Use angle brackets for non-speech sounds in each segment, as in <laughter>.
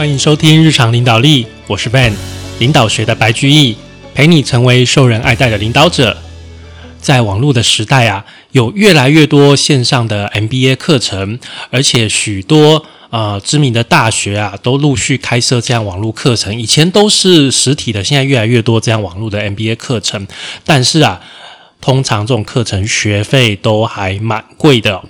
欢迎收听日常领导力，我是 Van，领导学的白居易，陪你成为受人爱戴的领导者。在网络的时代啊，有越来越多线上的 MBA 课程，而且许多呃知名的大学啊，都陆续开设这样网络课程。以前都是实体的，现在越来越多这样网络的 MBA 课程，但是啊。通常这种课程学费都还蛮贵的。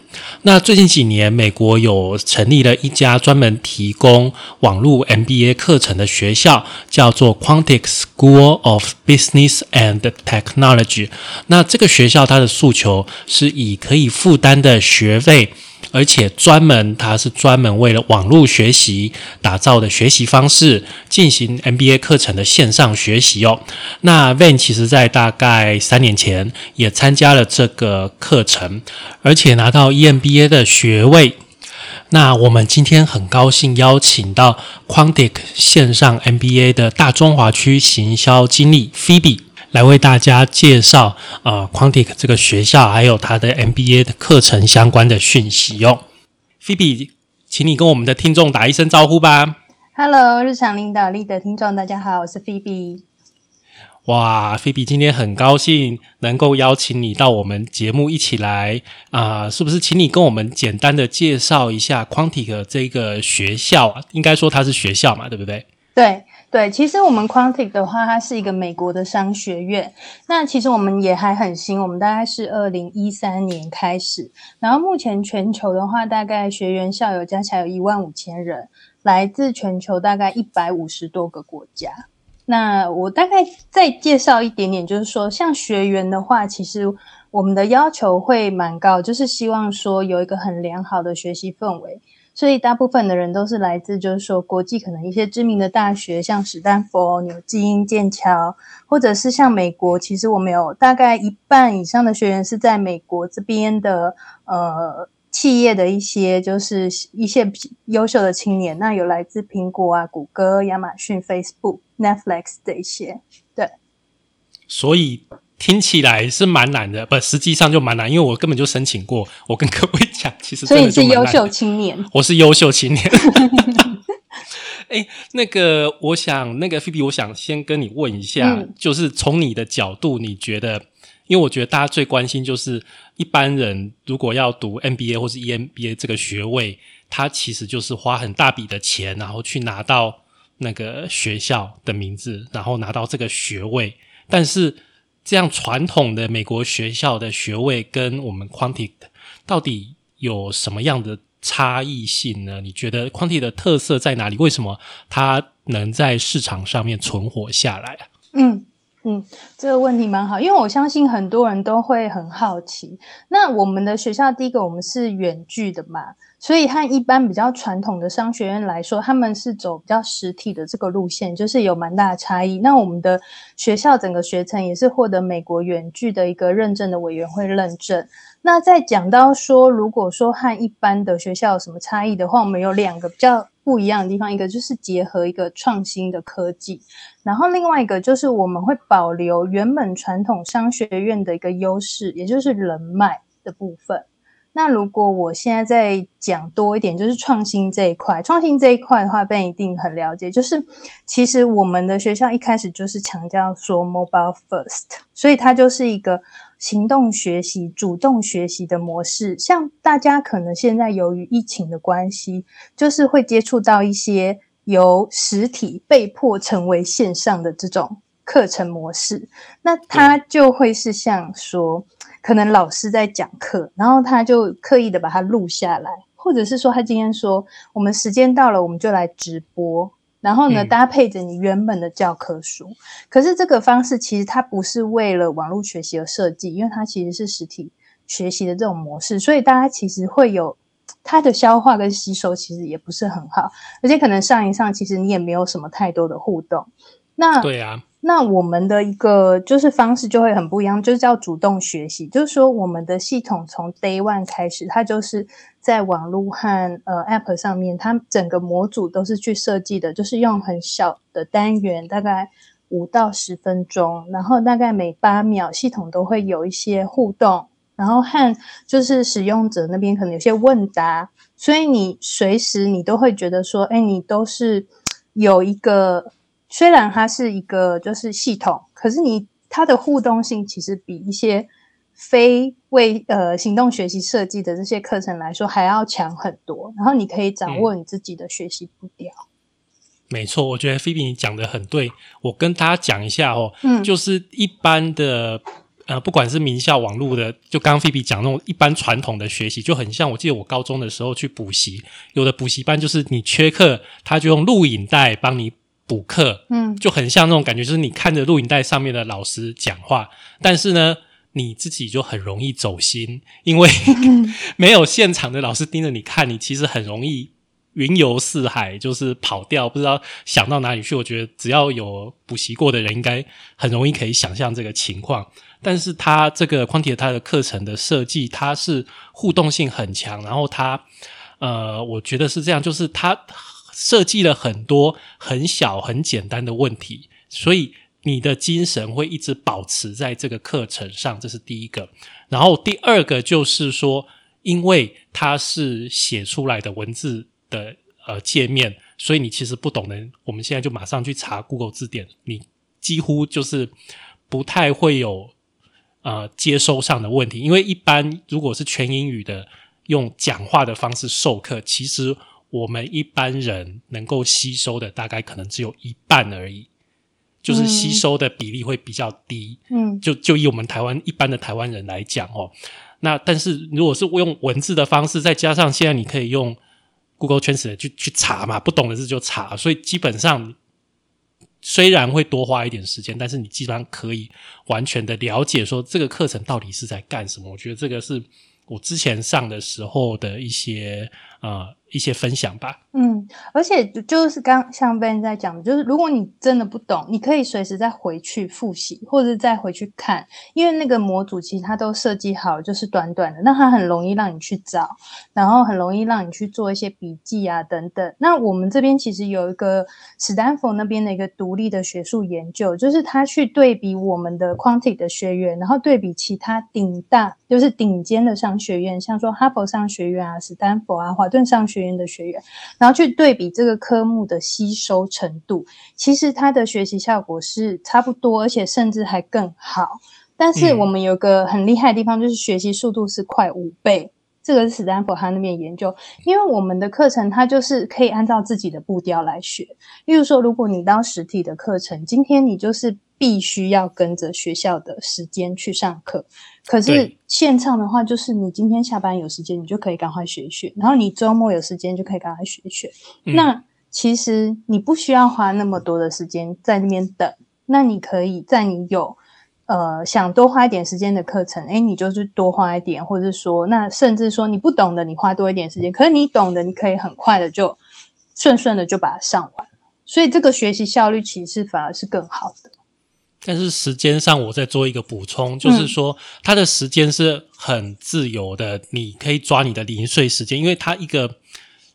那最近几年，美国有成立了一家专门提供网络 MBA 课程的学校，叫做 Quantic School of Business and Technology。那这个学校它的诉求是以可以负担的学费。而且专门，它是专门为了网络学习打造的学习方式，进行 MBA 课程的线上学习哦。那 Van 其实在大概三年前也参加了这个课程，而且拿到 EMBA 的学位。那我们今天很高兴邀请到 Quantic 线上 MBA 的大中华区行销经理 Phoebe。来为大家介绍呃 Quantic 这个学校，还有它的 MBA 的课程相关的讯息哟。Phoebe，请你跟我们的听众打一声招呼吧。Hello，日常领导力的听众，大家好，我是 Phoebe。哇，Phoebe，今天很高兴能够邀请你到我们节目一起来啊，是不是？请你跟我们简单的介绍一下 Quantic 这个学校，应该说它是学校嘛，对不对？对。对，其实我们 Quantic 的话，它是一个美国的商学院。那其实我们也还很新，我们大概是二零一三年开始。然后目前全球的话，大概学员校友加起来有一万五千人，来自全球大概一百五十多个国家。那我大概再介绍一点点，就是说，像学员的话，其实我们的要求会蛮高，就是希望说有一个很良好的学习氛围。所以大部分的人都是来自，就是说国际可能一些知名的大学，像史丹佛、牛基、剑桥，或者是像美国。其实我们有大概一半以上的学员是在美国这边的，呃，企业的一些就是一些优秀的青年。那有来自苹果啊、谷歌、亚马逊、Facebook、Netflix 的一些，对。所以。听起来是蛮难的，不，实际上就蛮难，因为我根本就申请过。我跟各位，其实所以你是优秀青年，<laughs> 我是优秀青年。<laughs> 哎，那个，我想，那个菲比，我想先跟你问一下，就是从你的角度，你觉得，因为我觉得大家最关心就是一般人如果要读 MBA 或是 EMBA 这个学位，他其实就是花很大笔的钱，然后去拿到那个学校的名字，然后拿到这个学位，但是。这样传统的美国学校的学位跟我们 Quantic 到底有什么样的差异性呢？你觉得匡体的特色在哪里？为什么它能在市场上面存活下来啊？嗯嗯，这个问题蛮好，因为我相信很多人都会很好奇。那我们的学校第一个，我们是远距的嘛。所以和一般比较传统的商学院来说，他们是走比较实体的这个路线，就是有蛮大的差异。那我们的学校整个学程也是获得美国远距的一个认证的委员会认证。那在讲到说，如果说和一般的学校有什么差异的话，我们有两个比较不一样的地方，一个就是结合一个创新的科技，然后另外一个就是我们会保留原本传统商学院的一个优势，也就是人脉的部分。那如果我现在再讲多一点，就是创新这一块。创新这一块的话，Ben 一定很了解。就是其实我们的学校一开始就是强调说 mobile first，所以它就是一个行动学习、主动学习的模式。像大家可能现在由于疫情的关系，就是会接触到一些由实体被迫成为线上的这种课程模式，那它就会是像说。可能老师在讲课，然后他就刻意的把它录下来，或者是说他今天说我们时间到了，我们就来直播，然后呢搭配着你原本的教科书。可是这个方式其实它不是为了网络学习而设计，因为它其实是实体学习的这种模式，所以大家其实会有它的消化跟吸收其实也不是很好，而且可能上一上其实你也没有什么太多的互动。那对呀。那我们的一个就是方式就会很不一样，就是叫主动学习。就是说，我们的系统从 Day One 开始，它就是在网络和呃 App 上面，它整个模组都是去设计的，就是用很小的单元，大概五到十分钟，然后大概每八秒，系统都会有一些互动，然后和就是使用者那边可能有些问答，所以你随时你都会觉得说，哎，你都是有一个，虽然它是一个就是系统，可是你它的互动性其实比一些非为呃行动学习设计的这些课程来说还要强很多。然后你可以掌握你自己的学习步调。没错，我觉得菲比你讲的很对。我跟大家讲一下哦，嗯，就是一般的呃，不管是名校网络的，就刚刚菲比讲那种一般传统的学习，就很像。我记得我高中的时候去补习，有的补习班就是你缺课，他就用录影带帮你补课，嗯，就很像那种感觉，就是你看着录影带上面的老师讲话，但是呢，你自己就很容易走心，因为 <laughs> 没有现场的老师盯着你看，你其实很容易。云游四海，就是跑掉，不知道想到哪里去。我觉得只要有补习过的人，应该很容易可以想象这个情况。但是它这个 Quanti 它的课程的设计，它是互动性很强，然后它呃，我觉得是这样，就是它设计了很多很小很简单的问题，所以你的精神会一直保持在这个课程上，这是第一个。然后第二个就是说，因为它是写出来的文字。的呃界面，所以你其实不懂的，我们现在就马上去查 Google 字典，你几乎就是不太会有呃接收上的问题。因为一般如果是全英语的，用讲话的方式授课，其实我们一般人能够吸收的大概可能只有一半而已，就是吸收的比例会比较低。嗯，就就以我们台湾一般的台湾人来讲哦，那但是如果是用文字的方式，再加上现在你可以用。Google Translate 去去查嘛，不懂的字就查，所以基本上虽然会多花一点时间，但是你基本上可以完全的了解说这个课程到底是在干什么。我觉得这个是我之前上的时候的一些呃。一些分享吧。嗯，而且就是刚像 Ben 在讲的，就是如果你真的不懂，你可以随时再回去复习，或者再回去看，因为那个模组其实它都设计好，就是短短的，那它很容易让你去找，然后很容易让你去做一些笔记啊等等。那我们这边其实有一个史丹佛那边的一个独立的学术研究，就是他去对比我们的 Quanti 的学员，然后对比其他顶大就是顶尖的商学院，像说哈佛商学院啊、史丹佛啊、华顿商学。院的学员，然后去对比这个科目的吸收程度，其实它的学习效果是差不多，而且甚至还更好。但是我们有个很厉害的地方，就是学习速度是快五倍。这个是史丹佛他那边研究，因为我们的课程它就是可以按照自己的步调来学。例如说，如果你当实体的课程，今天你就是必须要跟着学校的时间去上课。可是线上的话，就是你今天下班有时间，你就可以赶快学学；然后你周末有时间，就可以赶快学学。那其实你不需要花那么多的时间在那边等。那你可以在你有。呃，想多花一点时间的课程，哎，你就是多花一点，或者说，那甚至说你不懂的，你花多一点时间，可是你懂的，你可以很快的就顺顺的就把它上完，所以这个学习效率其实反而是更好的。但是时间上，我再做一个补充，就是说，它的时间是很自由的，你可以抓你的零碎时间，因为它一个。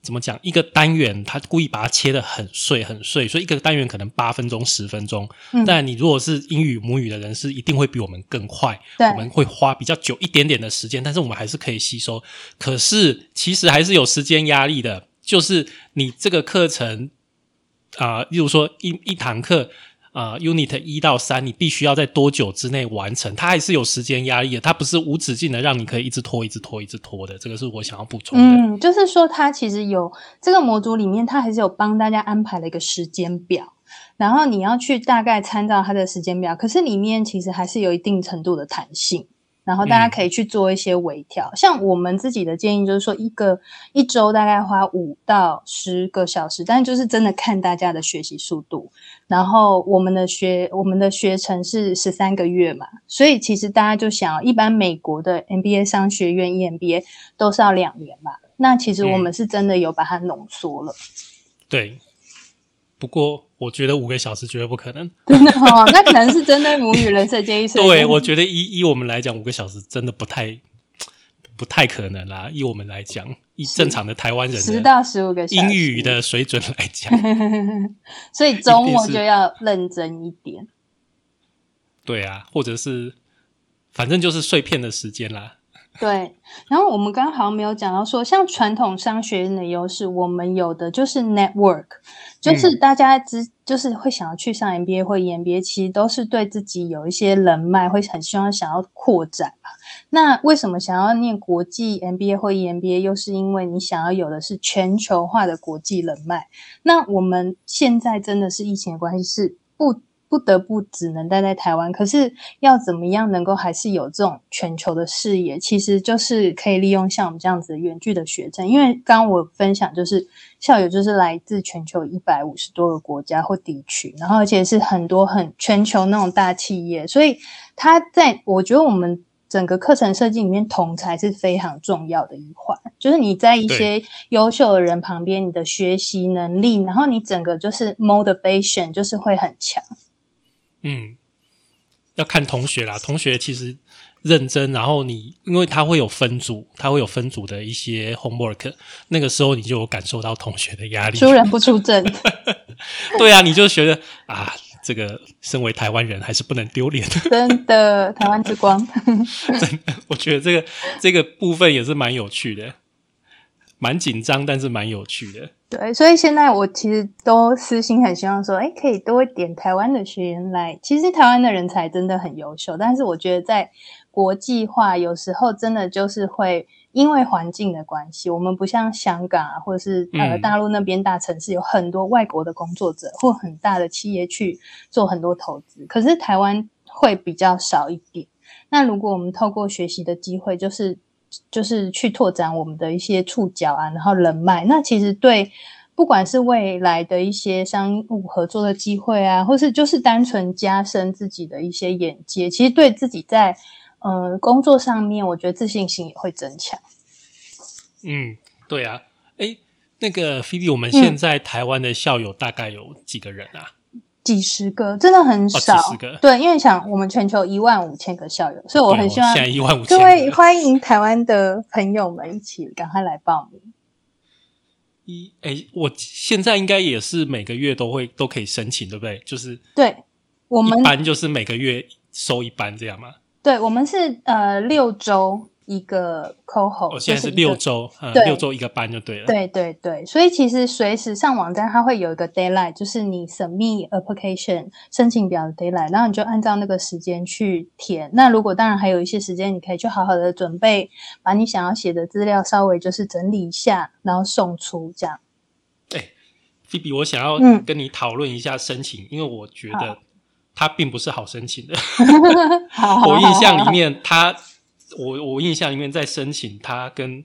怎么讲？一个单元，它故意把它切的很碎很碎，所以一个单元可能八分钟、十分钟。但你如果是英语母语的人，是一定会比我们更快。我们会花比较久一点点的时间，但是我们还是可以吸收。可是其实还是有时间压力的，就是你这个课程啊，例如说一一堂课。啊，Unit 一到三，你必须要在多久之内完成？它还是有时间压力的，它不是无止境的，让你可以一直拖、一直拖、一直拖的。这个是我想要补充的。嗯，就是说，它其实有这个模组里面，它还是有帮大家安排了一个时间表，然后你要去大概参照它的时间表，可是里面其实还是有一定程度的弹性。然后大家可以去做一些微调，像我们自己的建议就是说，一个一周大概花五到十个小时，但就是真的看大家的学习速度。然后我们的学我们的学程是十三个月嘛，所以其实大家就想，一般美国的 MBA 商学院 EMBA 都是要两年嘛，那其实我们是真的有把它浓缩了。对，不过。我觉得五个小时绝对不可能，真的哦，那可能是针对母语人设建议。对，我觉得以以我们来讲，五个小时真的不太不太可能啦。以我们来讲，以正常的台湾人十到十五个英语的水准来讲，<laughs> 所以周末就要认真一点。对啊，或者是反正就是碎片的时间啦。对，然后我们刚刚好像没有讲到说，像传统商学院的优势，我们有的就是 network，就是大家之就是会想要去上 MBA 或 EMBA，其实都是对自己有一些人脉，会很希望想要扩展嘛。那为什么想要念国际 MBA 或 EMBA，又是因为你想要有的是全球化的国际人脉。那我们现在真的是疫情的关系，是不。不得不只能待在台湾，可是要怎么样能够还是有这种全球的视野？其实就是可以利用像我们这样子的远距的学生，因为刚刚我分享就是校友就是来自全球一百五十多个国家或地区，然后而且是很多很全球那种大企业，所以他在我觉得我们。整个课程设计里面，同才是非常重要的一环。就是你在一些优秀的人旁边，你的学习能力，然后你整个就是 motivation 就是会很强。嗯，要看同学啦。同学其实认真，然后你因为他会有分组，他会有分组的一些 homework，那个时候你就有感受到同学的压力。出人不出阵。<laughs> 对啊，你就觉得啊。这个身为台湾人还是不能丢脸的，<laughs> 真的台湾之光。真的，我觉得这个这个部分也是蛮有趣的，蛮紧张，但是蛮有趣的。对，所以现在我其实都私心很希望说，哎，可以多一点台湾的学员来。其实台湾的人才真的很优秀，但是我觉得在国际化有时候真的就是会。因为环境的关系，我们不像香港啊，或者是呃大陆那边大城市，有很多外国的工作者或很大的企业去做很多投资。可是台湾会比较少一点。那如果我们透过学习的机会，就是就是去拓展我们的一些触角啊，然后人脉，那其实对不管是未来的一些商务合作的机会啊，或是就是单纯加深自己的一些眼界，其实对自己在。呃，工作上面我觉得自信心也会增强。嗯，对啊，哎，那个菲比，我们现在台湾的校友大概有几个人啊？几十个，真的很少。几十个，对，因为想我们全球一万五千个校友，所以我很希望现在一万五千，各位，欢迎台湾的朋友们一起赶快来报名。一，哎，我现在应该也是每个月都会都可以申请，对不对？就是对，我们班就是每个月收一班这样吗？对，我们是呃六周一个 cohort，现在是六周，呃六周一个班就对了。对对对，所以其实随时上网站，它会有一个 deadline，就是你 submit application 申请表的 deadline，然后你就按照那个时间去填。那如果当然还有一些时间，你可以去好好的准备，把你想要写的资料稍微就是整理一下，然后送出这样。哎，菲比，我想要跟你讨论一下申请，因为我觉得。它并不是好申请的，<laughs> <laughs> 我印象里面，他我我印象里面在申请他跟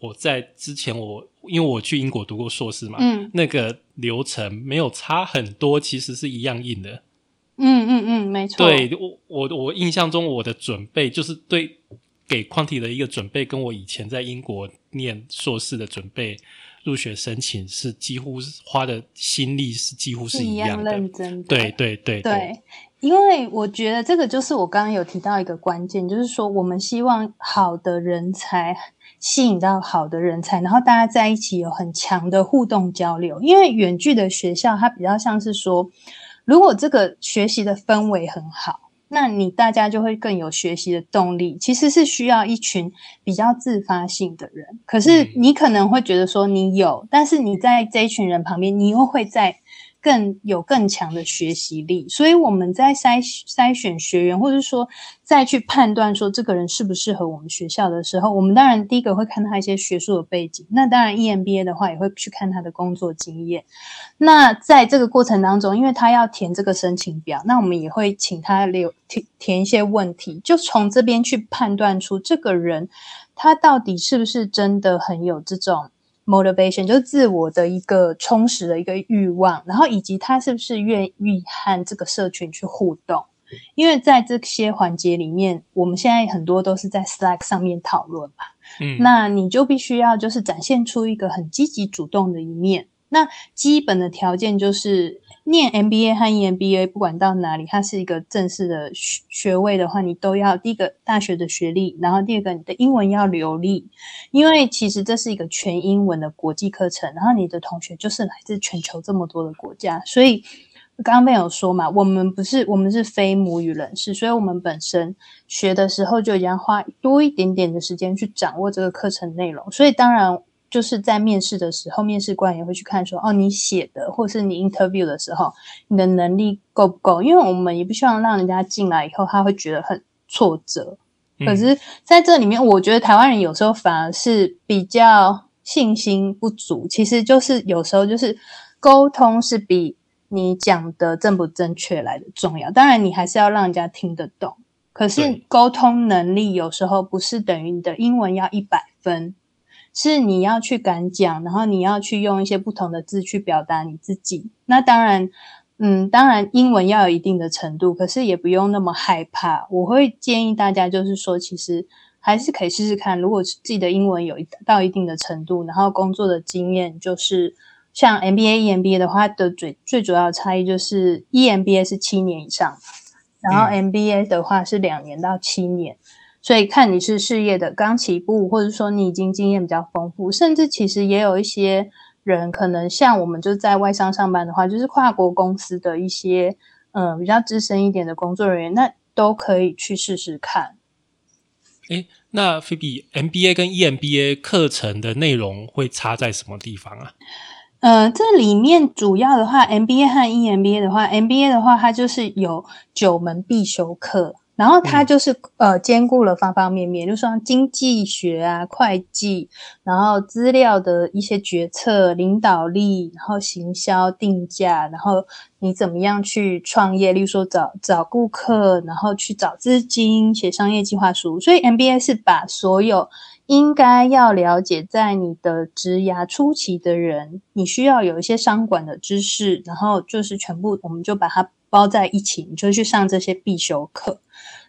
我在之前我因为我去英国读过硕士嘛，嗯，那个流程没有差很多，其实是一样硬的，嗯嗯嗯，没错，对我我我印象中我的准备就是对给 quanti 的一个准备，跟我以前在英国念硕士的准备。入学申请是几乎花的心力是几乎是一样认真，对对对。对，因为我觉得这个就是我刚刚有提到一个关键，就是说我们希望好的人才吸引到好的人才，然后大家在一起有很强的互动交流。因为远距的学校它比较像是说，如果这个学习的氛围很好。那你大家就会更有学习的动力，其实是需要一群比较自发性的人。可是你可能会觉得说你有，但是你在这一群人旁边，你又会在。更有更强的学习力，所以我们在筛筛选学员，或者说再去判断说这个人适不适合我们学校的时候，我们当然第一个会看他一些学术的背景。那当然，EMBA 的话也会去看他的工作经验。那在这个过程当中，因为他要填这个申请表，那我们也会请他留填填一些问题，就从这边去判断出这个人他到底是不是真的很有这种。Motivation 就是自我的一个充实的一个欲望，然后以及他是不是愿意和这个社群去互动？因为在这些环节里面，我们现在很多都是在 Slack 上面讨论嘛，嗯，那你就必须要就是展现出一个很积极主动的一面。那基本的条件就是。念 MBA 和 EMBA，不管到哪里，它是一个正式的学学位的话，你都要第一个大学的学历，然后第二个你的英文要流利，因为其实这是一个全英文的国际课程，然后你的同学就是来自全球这么多的国家，所以刚刚没有说嘛，我们不是我们是非母语人士，所以我们本身学的时候就已经花多一点点的时间去掌握这个课程内容，所以当然就是在面试的时候，面试官也会去看说，哦，你写的或是你 interview 的时候，你的能力够不够？因为我们也不希望让人家进来以后他会觉得很挫折。可是在这里面，我觉得台湾人有时候反而是比较信心不足，其实就是有时候就是沟通是比。你讲的正不正确来的重要，当然你还是要让人家听得懂。可是沟通能力有时候不是等于你的英文要一百分，是你要去敢讲，然后你要去用一些不同的字去表达你自己。那当然，嗯，当然英文要有一定的程度，可是也不用那么害怕。我会建议大家就是说，其实还是可以试试看，如果自己的英文有到一定的程度，然后工作的经验就是。像 MBA、EMBA 的话，的最最主要的差异就是 EMBA 是七年以上，然后 MBA 的话是两年到七年。所以看你是事业的刚起步，或者说你已经经验比较丰富，甚至其实也有一些人可能像我们就在外商上班的话，就是跨国公司的一些嗯比较资深一点的工作人员，那都可以去试试看。哎，那菲比 MBA 跟 EMBA 课程的内容会差在什么地方啊？呃，这里面主要的话，MBA 和 EMBA 的话，MBA 的话，它就是有九门必修课。然后它就是呃兼顾了方方面面，就说经济学啊、会计，然后资料的一些决策、领导力，然后行销、定价，然后你怎么样去创业，例如说找找顾客，然后去找资金、写商业计划书。所以 MBA 是把所有应该要了解在你的职涯初期的人，你需要有一些商管的知识，然后就是全部我们就把它包在一起，你就去上这些必修课。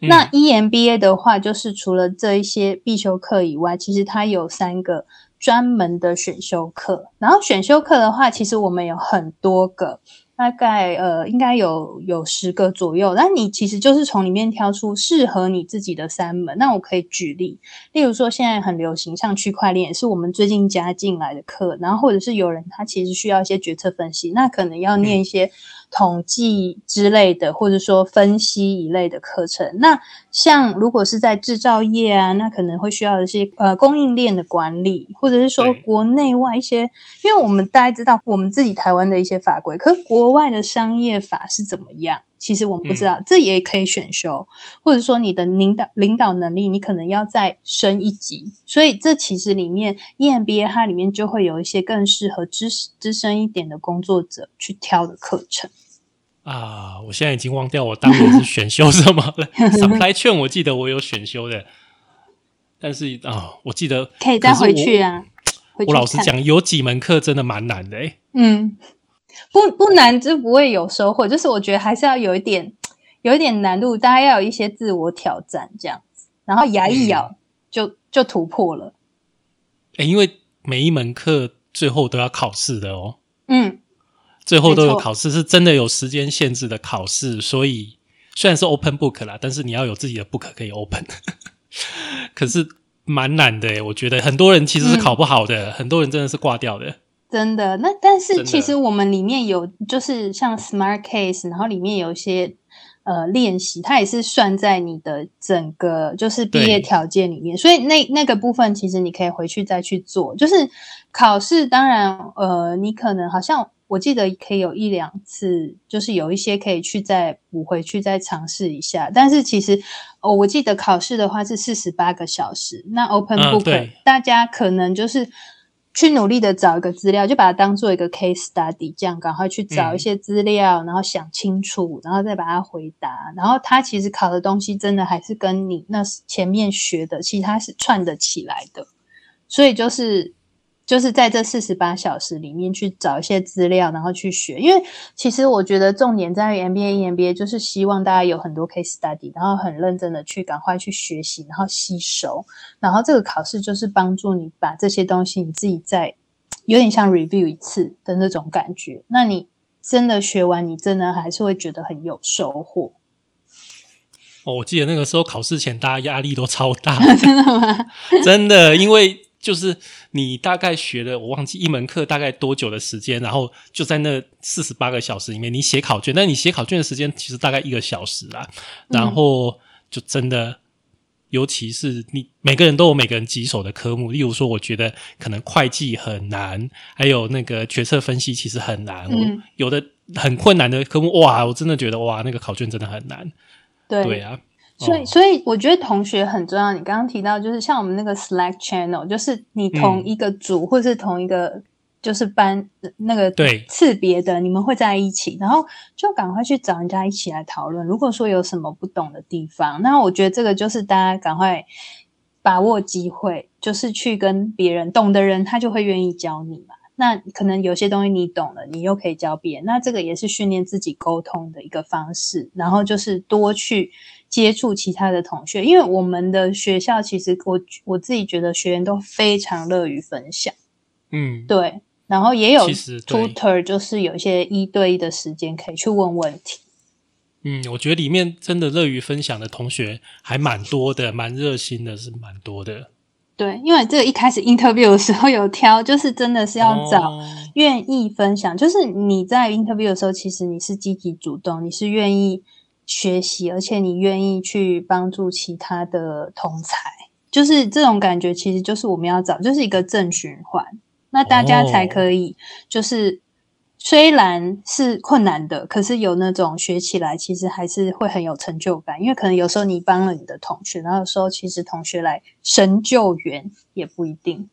那 EMBA 的话，就是除了这一些必修课以外，其实它有三个专门的选修课。然后选修课的话，其实我们有很多个。大概呃，应该有有十个左右。那你其实就是从里面挑出适合你自己的三门。那我可以举例，例如说现在很流行，像区块链是我们最近加进来的课。然后或者是有人他其实需要一些决策分析，那可能要念一些统计之类的，或者说分析一类的课程。那像如果是在制造业啊，那可能会需要一些呃供应链的管理，或者是说国内外一些，因为我们大家知道我们自己台湾的一些法规，可是国外的商业法是怎么样？其实我们不知道，这也可以选修，或者说你的领导领导能力，你可能要再升一级。所以这其实里面 EMBA 它里面就会有一些更适合资资深一点的工作者去挑的课程。啊，我现在已经忘掉我当年是选修什么了。<laughs> Supply 券我记得我有选修的，但是啊，我记得可以再回去啊。我老实讲，有几门课真的蛮难的哎。嗯。不不难就不会有收获，就是我觉得还是要有一点有一点难度，大家要有一些自我挑战这样子，然后牙一咬就就突破了。哎，因为每一门课最后都要考试的哦。嗯，最后都有考试，是真的有时间限制的考试，所以虽然是 open book 啦，但是你要有自己的 book 可以 open，<laughs> 可是蛮难的。我觉得很多人其实是考不好的，很多人真的是挂掉的。真的，那但是其实我们里面有就是像 Smart Case，然后里面有一些呃练习，它也是算在你的整个就是毕业条件里面，所以那那个部分其实你可以回去再去做。就是考试，当然呃，你可能好像我记得可以有一两次，就是有一些可以去再补回去再尝试一下。但是其实哦，我记得考试的话是四十八个小时，那 Open Book 大家可能就是。去努力的找一个资料，就把它当做一个 case study，这样赶快去找一些资料，然后想清楚，然后再把它回答。然后他其实考的东西真的还是跟你那前面学的，其实它是串得起来的，所以就是。就是在这四十八小时里面去找一些资料，然后去学。因为其实我觉得重点在于 MBA、EMBA，就是希望大家有很多 case study，然后很认真的去赶快去学习，然后吸收。然后这个考试就是帮助你把这些东西你自己再有点像 review 一次的那种感觉。那你真的学完，你真的还是会觉得很有收获。哦，我记得那个时候考试前大家压力都超大，<laughs> 真的吗？真的，因为。就是你大概学了，我忘记一门课大概多久的时间，然后就在那四十八个小时里面，你写考卷，但你写考卷的时间其实大概一个小时啦，然后就真的。尤其是你每个人都有每个人棘手的科目，例如说，我觉得可能会计很难，还有那个决策分析其实很难。嗯，有的很困难的科目，哇，我真的觉得哇，那个考卷真的很难。对对啊，所以所以我觉得同学很重要。你刚刚提到，就是像我们那个 Slack channel，就是你同一个组或是同一个。就是班那个对次别的，你们会在一起，然后就赶快去找人家一起来讨论。如果说有什么不懂的地方，那我觉得这个就是大家赶快把握机会，就是去跟别人懂的人，他就会愿意教你嘛。那可能有些东西你懂了，你又可以教别人，那这个也是训练自己沟通的一个方式。然后就是多去接触其他的同学，因为我们的学校其实我我自己觉得学员都非常乐于分享。嗯，对。然后也有 tutor，就是有一些一对一的时间可以去问问题。嗯，我觉得里面真的乐于分享的同学还蛮多的，蛮热心的，是蛮多的。对，因为这个一开始 interview 的时候有挑，就是真的是要找愿意分享。就是你在 interview 的时候，其实你是积极主动，你是愿意学习，而且你愿意去帮助其他的同才，就是这种感觉，其实就是我们要找，就是一个正循环。那大家才可以，就是虽然是困难的，可是有那种学起来，其实还是会很有成就感。因为可能有时候你帮了你的同学，然后有时候其实同学来神救援也不一定。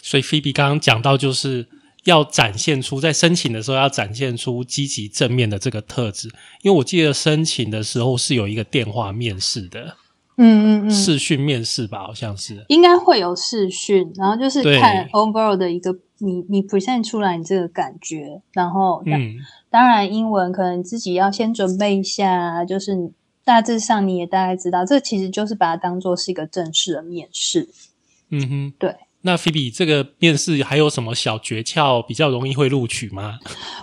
所以菲比刚刚讲到，就是要展现出在申请的时候要展现出积极正面的这个特质。因为我记得申请的时候是有一个电话面试的。嗯嗯嗯，视讯面试吧，好像是应该会有视讯，然后就是看 overall 的一个你你 present 出来你这个感觉，然后嗯，当然英文可能自己要先准备一下，就是大致上你也大概知道，这其实就是把它当做是一个正式的面试。嗯哼，对。那菲比，这个面试还有什么小诀窍比较容易会录取吗？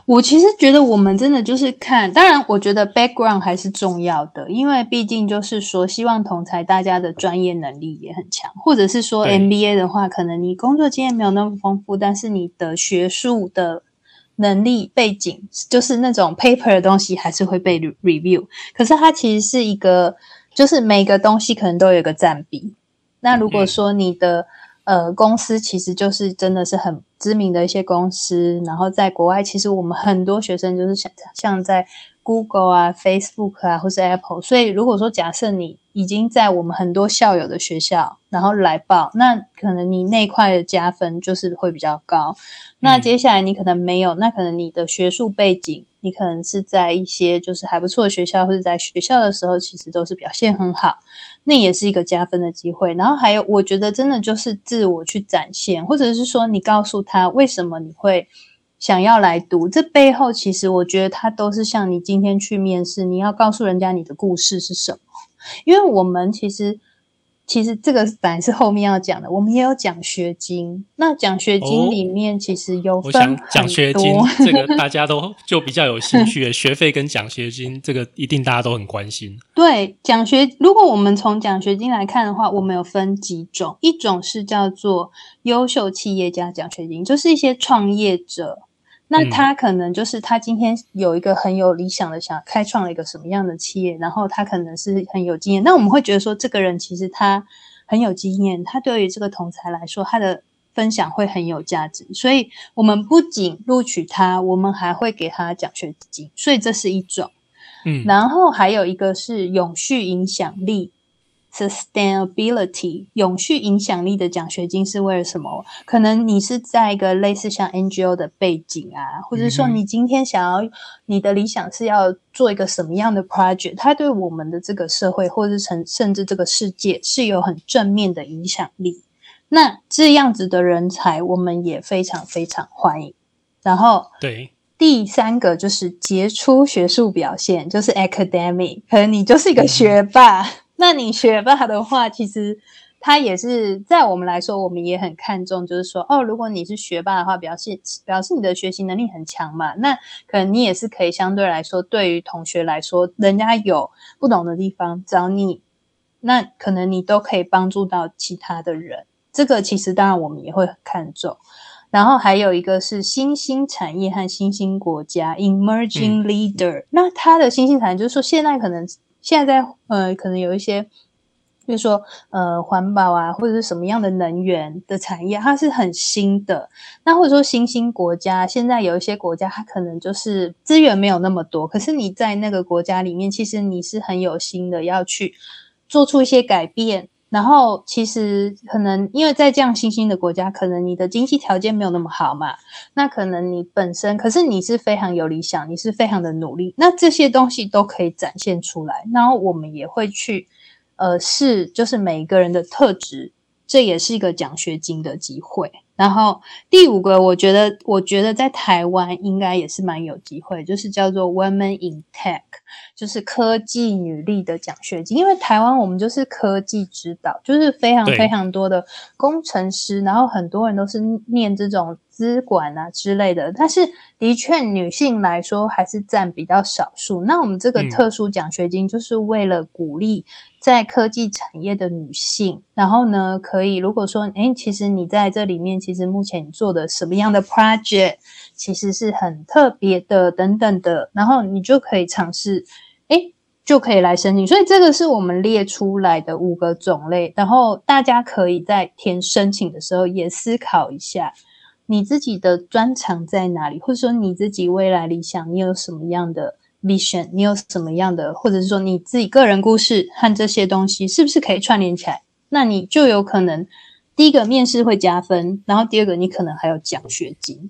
我其实觉得我们真的就是看，当然我觉得 background 还是重要的，因为毕竟就是说，希望同才大家的专业能力也很强，或者是说 MBA 的话，可能你工作经验没有那么丰富，但是你的学术的能力背景，就是那种 paper 的东西还是会被 review。可是它其实是一个，就是每个东西可能都有一个占比。那如果说你的呃，公司其实就是真的是很知名的一些公司，然后在国外，其实我们很多学生就是像像在 Google 啊、Facebook 啊，或是 Apple。所以如果说假设你已经在我们很多校友的学校，然后来报，那可能你那块的加分就是会比较高。那接下来你可能没有，那可能你的学术背景，你可能是在一些就是还不错的学校，或者在学校的时候，其实都是表现很好。那也是一个加分的机会，然后还有，我觉得真的就是自我去展现，或者是说你告诉他为什么你会想要来读，这背后其实我觉得他都是像你今天去面试，你要告诉人家你的故事是什么，因为我们其实。其实这个本来是后面要讲的，我们也有奖学金。那奖学金里面其实有分奖学金，这个大家都 <laughs> 就比较有兴趣。学费跟奖学金，这个一定大家都很关心。<laughs> 对奖学，如果我们从奖学金来看的话，我们有分几种，一种是叫做优秀企业家奖学金，就是一些创业者。那他可能就是他今天有一个很有理想的，想开创了一个什么样的企业，然后他可能是很有经验。那我们会觉得说，这个人其实他很有经验，他对于这个同才来说，他的分享会很有价值。所以，我们不仅录取他，我们还会给他奖学金。所以这是一种，嗯，然后还有一个是永续影响力。Sustainability 永续影响力的奖学金是为了什么？可能你是在一个类似像 NGO 的背景啊，或者说你今天想要你的理想是要做一个什么样的 project，它对我们的这个社会或者甚甚至这个世界是有很正面的影响力。那这样子的人才，我们也非常非常欢迎。然后，对第三个就是杰出学术表现，就是 academic，可能你就是一个学霸。那你学霸的话，其实他也是在我们来说，我们也很看重，就是说，哦，如果你是学霸的话，表示表示你的学习能力很强嘛，那可能你也是可以相对来说，对于同学来说，人家有不懂的地方找你，那可能你都可以帮助到其他的人。这个其实当然我们也会很看重。然后还有一个是新兴产业和新兴国家 （emerging leader）。那它的新兴产业就是说，现在可能现在在呃，可能有一些，就是说呃，环保啊，或者是什么样的能源的产业，它是很新的。那或者说新兴国家，现在有一些国家，它可能就是资源没有那么多，可是你在那个国家里面，其实你是很有心的要去做出一些改变。然后其实可能因为在这样新兴的国家，可能你的经济条件没有那么好嘛，那可能你本身，可是你是非常有理想，你是非常的努力，那这些东西都可以展现出来。然后我们也会去，呃，试就是每一个人的特质，这也是一个奖学金的机会。然后第五个，我觉得，我觉得在台湾应该也是蛮有机会，就是叫做 Women in Tech，就是科技女力的奖学金。因为台湾我们就是科技指导，就是非常非常多的工程师，然后很多人都是念这种资管啊之类的。但是的确，女性来说还是占比较少数。那我们这个特殊奖学金就是为了鼓励。在科技产业的女性，然后呢，可以如果说，哎，其实你在这里面，其实目前做的什么样的 project，其实是很特别的，等等的，然后你就可以尝试，哎，就可以来申请。所以这个是我们列出来的五个种类，然后大家可以在填申请的时候也思考一下，你自己的专长在哪里，或者说你自己未来理想，你有什么样的。vision，你有什么样的，或者是说你自己个人故事和这些东西是不是可以串联起来？那你就有可能第一个面试会加分，然后第二个你可能还有奖学金。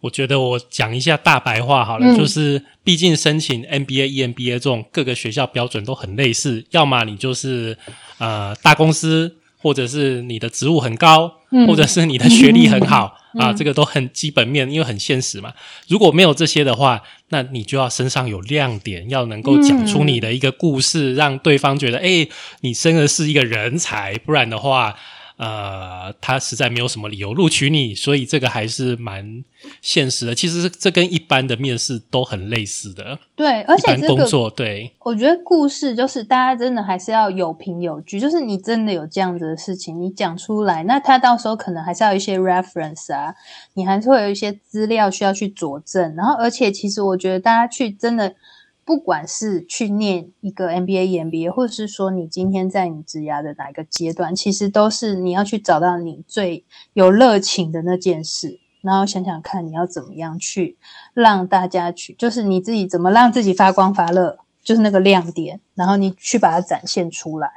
我觉得我讲一下大白话好了，就是毕竟申请 MBA、EMBA 这种各个学校标准都很类似，要么你就是呃大公司。或者是你的职务很高，或者是你的学历很好啊，这个都很基本面，因为很现实嘛。如果没有这些的话，那你就要身上有亮点，要能够讲出你的一个故事，让对方觉得，哎，你真的是一个人才，不然的话。呃，他实在没有什么理由录取你，所以这个还是蛮现实的。其实这跟一般的面试都很类似的。对，而且工作对，我觉得故事就是大家真的还是要有凭有据，就是你真的有这样子的事情，你讲出来，那他到时候可能还是要一些 reference 啊，你还是会有一些资料需要去佐证。然后，而且其实我觉得大家去真的。不管是去念一个 MBA、EMBA，或者是说你今天在你职涯的哪一个阶段，其实都是你要去找到你最有热情的那件事，然后想想看你要怎么样去让大家去，就是你自己怎么让自己发光发热，就是那个亮点，然后你去把它展现出来。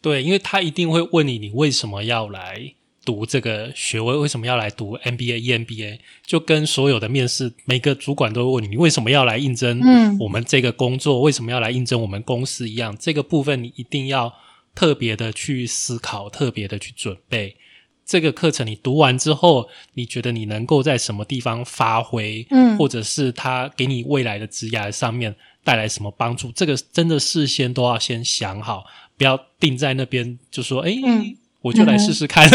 对，因为他一定会问你，你为什么要来。读这个学位为什么要来读 MBA、EMBA？就跟所有的面试，每个主管都会问你，你为什么要来应征我们这个工作？为什么要来应征我们公司一样？这个部分你一定要特别的去思考，特别的去准备。这个课程你读完之后，你觉得你能够在什么地方发挥？嗯，或者是他给你未来的职涯上面带来什么帮助？这个真的事先都要先想好，不要定在那边就说，哎。我就来试试看。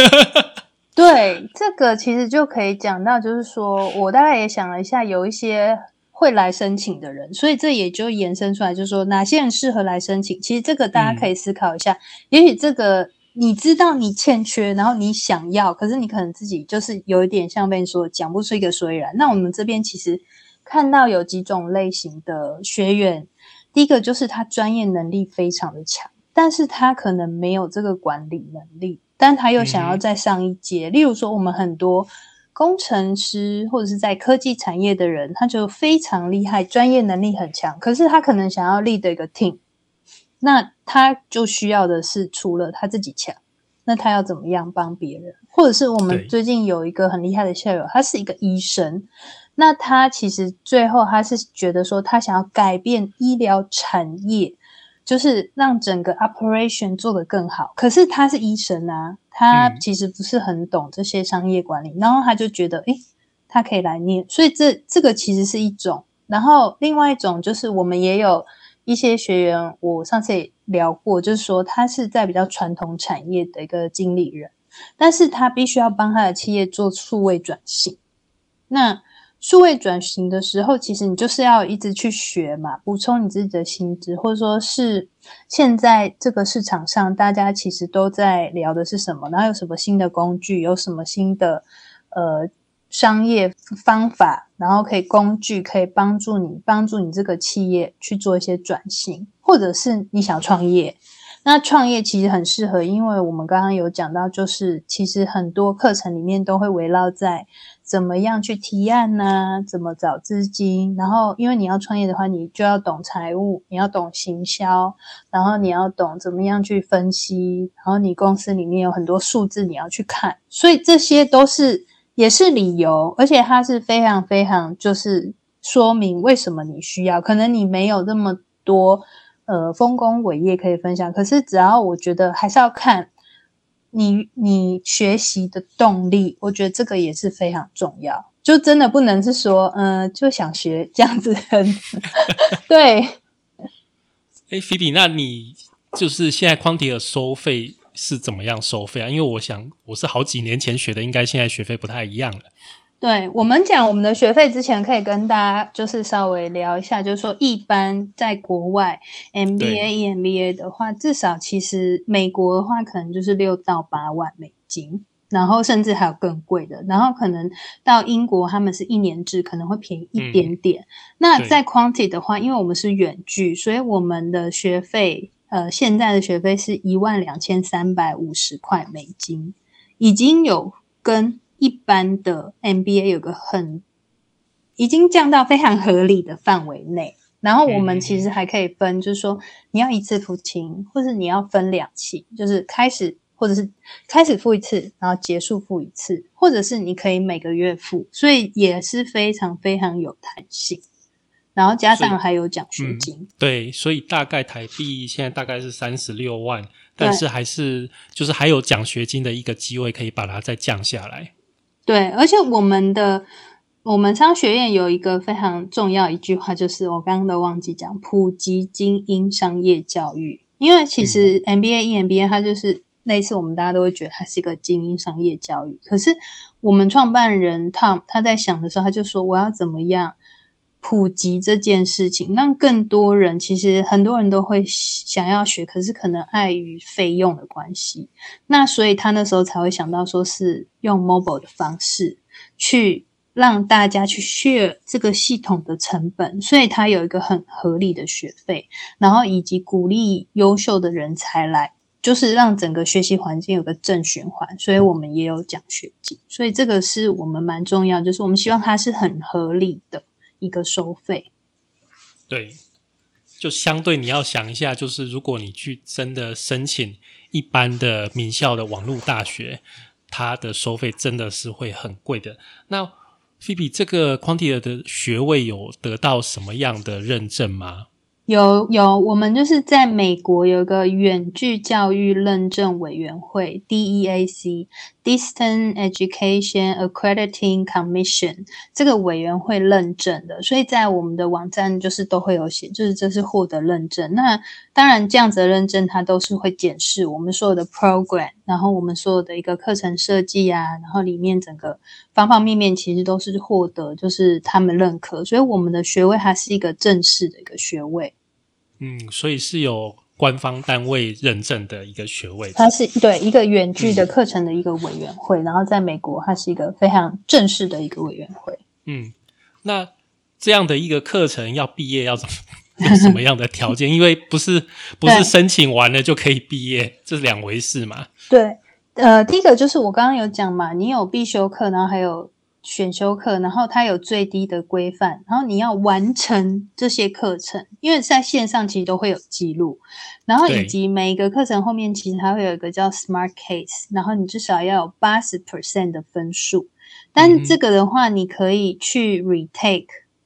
对，这个其实就可以讲到，就是说我大概也想了一下，有一些会来申请的人，所以这也就延伸出来，就是说哪些人适合来申请。其实这个大家可以思考一下，也许这个你知道你欠缺，然后你想要，可是你可能自己就是有一点像被说讲不出一个所以然。那我们这边其实看到有几种类型的学员，第一个就是他专业能力非常的强。但是他可能没有这个管理能力，但他又想要再上一阶。例如说，我们很多工程师或者是在科技产业的人，他就非常厉害，专业能力很强。可是他可能想要立的一个 team，那他就需要的是除了他自己强，那他要怎么样帮别人？或者是我们最近有一个很厉害的校友，他是一个医生，那他其实最后他是觉得说，他想要改变医疗产业。就是让整个 operation 做得更好，可是他是医生啊，他其实不是很懂这些商业管理，然后他就觉得，诶，他可以来念，所以这这个其实是一种，然后另外一种就是我们也有一些学员，我上次也聊过，就是说他是在比较传统产业的一个经理人，但是他必须要帮他的企业做数位转型，那。数位转型的时候，其实你就是要一直去学嘛，补充你自己的薪资，或者说是现在这个市场上大家其实都在聊的是什么，然后有什么新的工具，有什么新的呃商业方法，然后可以工具可以帮助你帮助你这个企业去做一些转型，或者是你想创业。那创业其实很适合，因为我们刚刚有讲到，就是其实很多课程里面都会围绕在怎么样去提案呢？怎么找资金？然后，因为你要创业的话，你就要懂财务，你要懂行销，然后你要懂怎么样去分析，然后你公司里面有很多数字你要去看，所以这些都是也是理由，而且它是非常非常就是说明为什么你需要，可能你没有那么多。呃，丰功伟业可以分享，可是只要我觉得还是要看你你学习的动力，我觉得这个也是非常重要。就真的不能是说，嗯，就想学这样子。<laughs> 对。哎，菲比，那你就是现在匡迪尔收费是怎么样收费啊？因为我想我是好几年前学的，应该现在学费不太一样了。对我们讲我们的学费之前，可以跟大家就是稍微聊一下，就是说一般在国外 MBA、EMBA 的话，至少其实美国的话可能就是六到八万美金，然后甚至还有更贵的，然后可能到英国他们是一年制，可能会便宜一点点。那在 Quanti 的话，因为我们是远距，所以我们的学费呃现在的学费是一万两千三百五十块美金，已经有跟。一般的 MBA 有个很已经降到非常合理的范围内，然后我们其实还可以分，就是说你要一次付清，或是你要分两期，就是开始或者是开始付一次，然后结束付一次，或者是你可以每个月付，所以也是非常非常有弹性。然后加上还有奖学金，对，所以大概台币现在大概是三十六万，但是还是就是还有奖学金的一个机会，可以把它再降下来。对，而且我们的我们商学院有一个非常重要一句话，就是我刚刚都忘记讲，普及精英商业教育。因为其实 MBA、EMBA 它就是类似，我们大家都会觉得它是一个精英商业教育。可是我们创办人 Tom 他在想的时候，他就说我要怎么样普及这件事情，让更多人，其实很多人都会想要学，可是可能碍于费用的关系，那所以他那时候才会想到说是。用 mobile 的方式去让大家去 share 这个系统的成本，所以他有一个很合理的学费，然后以及鼓励优秀的人才来，就是让整个学习环境有个正循环。所以我们也有奖学金，所以这个是我们蛮重要，就是我们希望它是很合理的一个收费。对，就相对你要想一下，就是如果你去真的申请一般的名校的网络大学。它的收费真的是会很贵的。那菲比，这个 Quantia 的学位有得到什么样的认证吗？有有，我们就是在美国有一个远距教育认证委员会 Distance Education Accrediting Commission） 这个委员会认证的，所以在我们的网站就是都会有写，就是这是获得认证。那当然，这样子的认证它都是会检视我们所有的 program，然后我们所有的一个课程设计啊，然后里面整个方方面面其实都是获得就是他们认可，所以我们的学位它是一个正式的一个学位。嗯，所以是有官方单位认证的一个学位，它是对一个远距的课程的一个委员会，然后在美国，它是一个非常正式的一个委员会。嗯，那这样的一个课程要毕业要怎么有什么样的条件？因为不是不是申请完了就可以毕业，这是两回事嘛？对，呃，第一个就是我刚刚有讲嘛，你有必修课，然后还有。选修课，然后它有最低的规范，然后你要完成这些课程，因为在线上其实都会有记录，然后以及每一个课程后面其实它会有一个叫 Smart Case，然后你至少要有八十 percent 的分数，但这个的话你可以去 retake，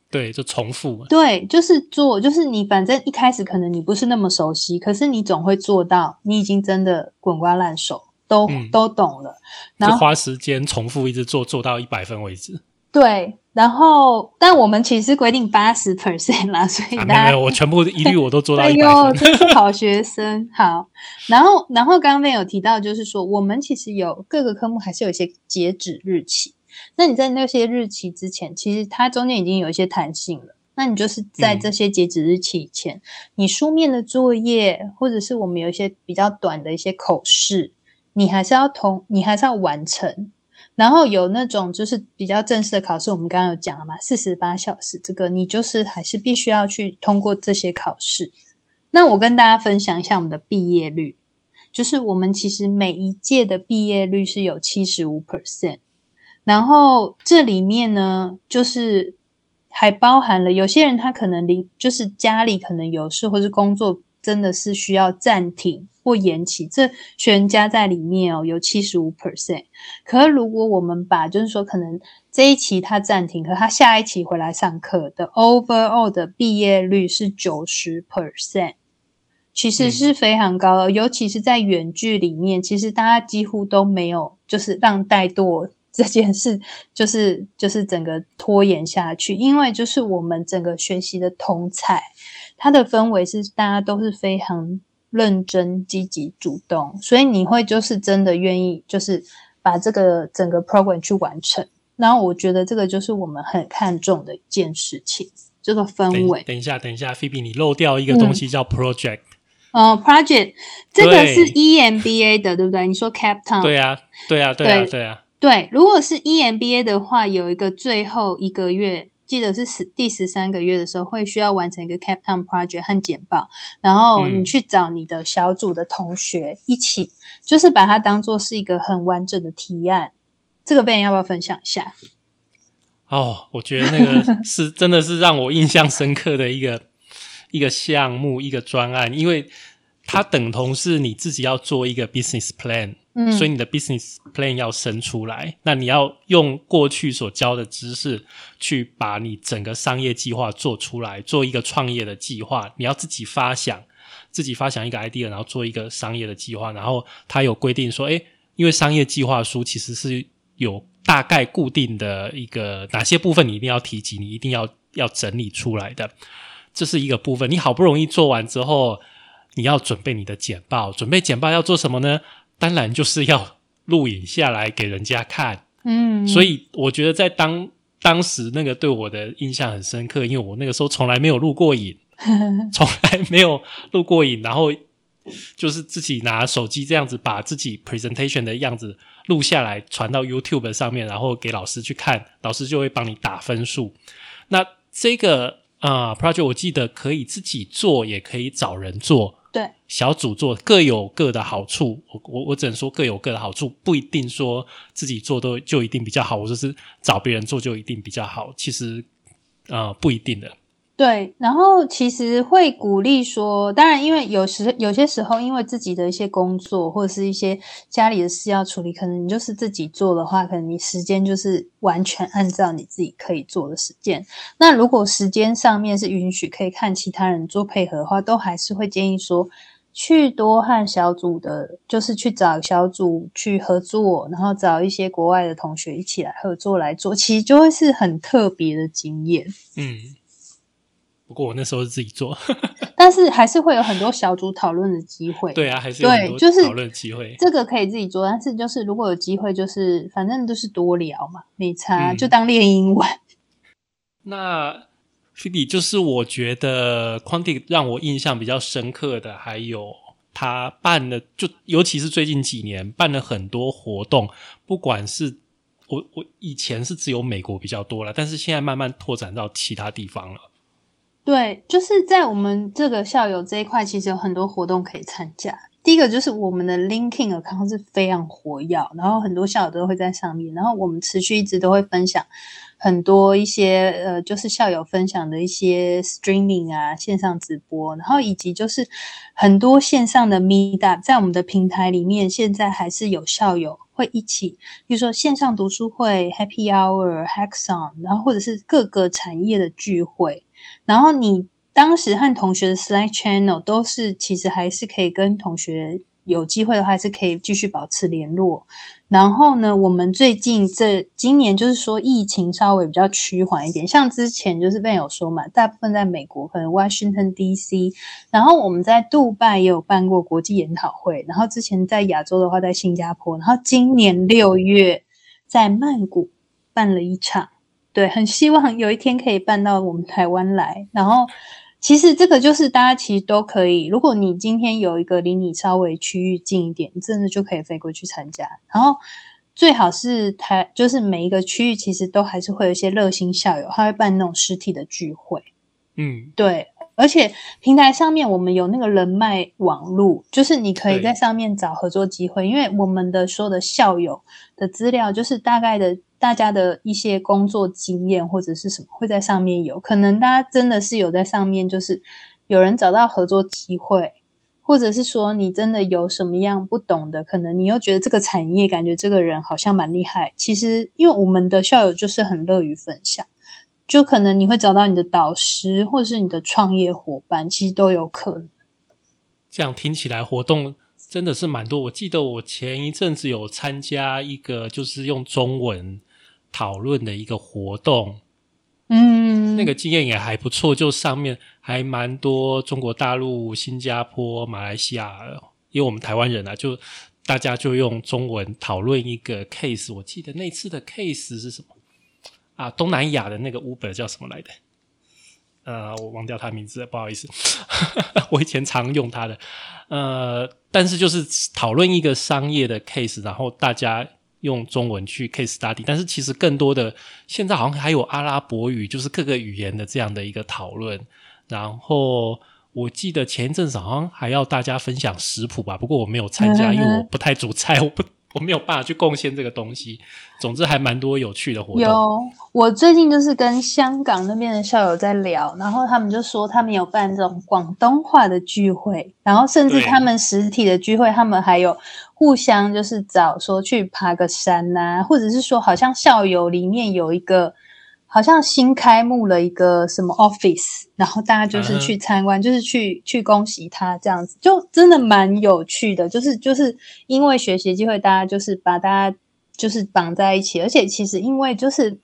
对，就重复，对，就是做，就是你反正一开始可能你不是那么熟悉，可是你总会做到，你已经真的滚瓜烂熟。都都懂了，然后花时间重复一直做，做到一百分为止。对，然后但我们其实规定八十 percent 啦，<laughs> 所以大家没有，我全部一律我都做到。哎呦，真是好学生。<laughs> 好，然后然后刚刚有提到，就是说我们其实有各个科目还是有一些截止日期，那你在那些日期之前，其实它中间已经有一些弹性了。那你就是在这些截止日期以前，你书面的作业，或者是我们有一些比较短的一些口试，你还是要通，你还是要完成。然后有那种就是比较正式的考试，我们刚刚有讲了嘛，四十八小时这个，你就是还是必须要去通过这些考试。那我跟大家分享一下我们的毕业率，就是我们其实每一届的毕业率是有七十五 percent，然后这里面呢，就是还包含了有些人他可能离就是家里可能有事，或是工作真的是需要暂停。或延期，这全加在里面哦，有七十五 percent。可是如果我们把，就是说，可能这一期他暂停，可他下一期回来上课的 overall 的毕业率是九十 percent，其实是非常高的。尤其是在远距里面，其实大家几乎都没有，就是让怠惰这件事，就是就是整个拖延下去，因为就是我们整个学习的同彩，它的氛围是大家都是非常。认真、积极、主动，所以你会就是真的愿意，就是把这个整个 program 去完成。然后我觉得这个就是我们很看重的一件事情，这个氛围。等一下，等一下，菲比，你漏掉一个东西叫 project。哦，project 这个是 EMBA 的，对不对？你说 Cap Town？对啊，对啊，对啊，对啊。对，如果是 EMBA 的话，有一个最后一个月。记得是十第十三个月的时候，会需要完成一个 Captain Project 和简报，然后你去找你的小组的同学一起，就是把它当做是一个很完整的提案。这个 Ben 要不要分享一下？哦，我觉得那个是 <laughs> 真的是让我印象深刻的一个一个项目，一个专案，因为它等同是你自己要做一个 business plan。所以你的 business plan 要生出来，那你要用过去所教的知识去把你整个商业计划做出来，做一个创业的计划。你要自己发想，自己发想一个 idea，然后做一个商业的计划。然后它有规定说，诶，因为商业计划书其实是有大概固定的一个哪些部分你一定要提及，你一定要要整理出来的，这是一个部分。你好不容易做完之后，你要准备你的简报，准备简报要做什么呢？当然就是要录影下来给人家看，嗯，所以我觉得在当当时那个对我的印象很深刻，因为我那个时候从来没有录过影，<laughs> 从来没有录过影，然后就是自己拿手机这样子把自己 presentation 的样子录下来传到 YouTube 上面，然后给老师去看，老师就会帮你打分数。那这个啊 project 我记得可以自己做，也可以找人做。对，小组做各有各的好处，我我我只能说各有各的好处，不一定说自己做都就一定比较好，或者是找别人做就一定比较好，其实呃不一定的。对，然后其实会鼓励说，当然，因为有时有些时候，因为自己的一些工作或者是一些家里的事要处理，可能你就是自己做的话，可能你时间就是完全按照你自己可以做的时间。那如果时间上面是允许可以看其他人做配合的话，都还是会建议说，去多和小组的，就是去找小组去合作，然后找一些国外的同学一起来合作来做，其实就会是很特别的经验。嗯。不过我那时候是自己做，<laughs> 但是还是会有很多小组讨论的机会。对啊，还是有很多讨论机会。这个可以自己做，但是就是如果有机会，就是反正就是多聊嘛，没差，就当练英文。<laughs> 那菲比就是我觉得 Quantic 让我印象比较深刻的，还有他办的，就尤其是最近几年办了很多活动，不管是我我以前是只有美国比较多了，但是现在慢慢拓展到其他地方了。对，就是在我们这个校友这一块，其实有很多活动可以参加。第一个就是我们的 LinkedIn 看到是非常活跃，然后很多校友都会在上面，然后我们持续一直都会分享很多一些呃，就是校友分享的一些 streaming 啊，线上直播，然后以及就是很多线上的 Meetup，在我们的平台里面，现在还是有校友会一起，比如说线上读书会、Happy Hour、Hackathon，然后或者是各个产业的聚会。然后你当时和同学的 Slack channel 都是，其实还是可以跟同学有机会的话，是可以继续保持联络。然后呢，我们最近这今年就是说疫情稍微比较趋缓一点，像之前就是被有说嘛，大部分在美国，可能 Washington D.C.，然后我们在杜拜也有办过国际研讨会，然后之前在亚洲的话在新加坡，然后今年六月在曼谷。办了一场，对，很希望有一天可以办到我们台湾来。然后，其实这个就是大家其实都可以，如果你今天有一个离你稍微区域近一点，真的就可以飞过去参加。然后最好是台，就是每一个区域其实都还是会有一些热心校友，他会办那种实体的聚会。嗯，对，而且平台上面我们有那个人脉网路，就是你可以在上面找合作机会，因为我们的所有的校友的资料，就是大概的大家的一些工作经验或者是什么会在上面有，可能大家真的是有在上面，就是有人找到合作机会，或者是说你真的有什么样不懂的，可能你又觉得这个产业感觉这个人好像蛮厉害，其实因为我们的校友就是很乐于分享。就可能你会找到你的导师，或者是你的创业伙伴，其实都有可能。这样听起来活动真的是蛮多。我记得我前一阵子有参加一个就是用中文讨论的一个活动，嗯，那个经验也还不错。就上面还蛮多中国大陆、新加坡、马来西亚，因为我们台湾人啊，就大家就用中文讨论一个 case。我记得那次的 case 是什么？啊，东南亚的那个 Uber 叫什么来的？呃，我忘掉他名字了，不好意思。<laughs> 我以前常用他的，呃，但是就是讨论一个商业的 case，然后大家用中文去 case study，但是其实更多的现在好像还有阿拉伯语，就是各个语言的这样的一个讨论。然后我记得前一阵子好像还要大家分享食谱吧，不过我没有参加，因为我不太煮菜，我不。<laughs> 我没有办法去贡献这个东西。总之还蛮多有趣的活动。有，我最近就是跟香港那边的校友在聊，然后他们就说他们有办这种广东话的聚会，然后甚至他们实体的聚会，他们还有互相就是找说去爬个山呐，或者是说好像校友里面有一个。好像新开幕了一个什么 office，然后大家就是去参观，就是去去恭喜他这样子，就真的蛮有趣的。就是就是因为学习机会，大家就是把大家就是绑在一起，而且其实因为就是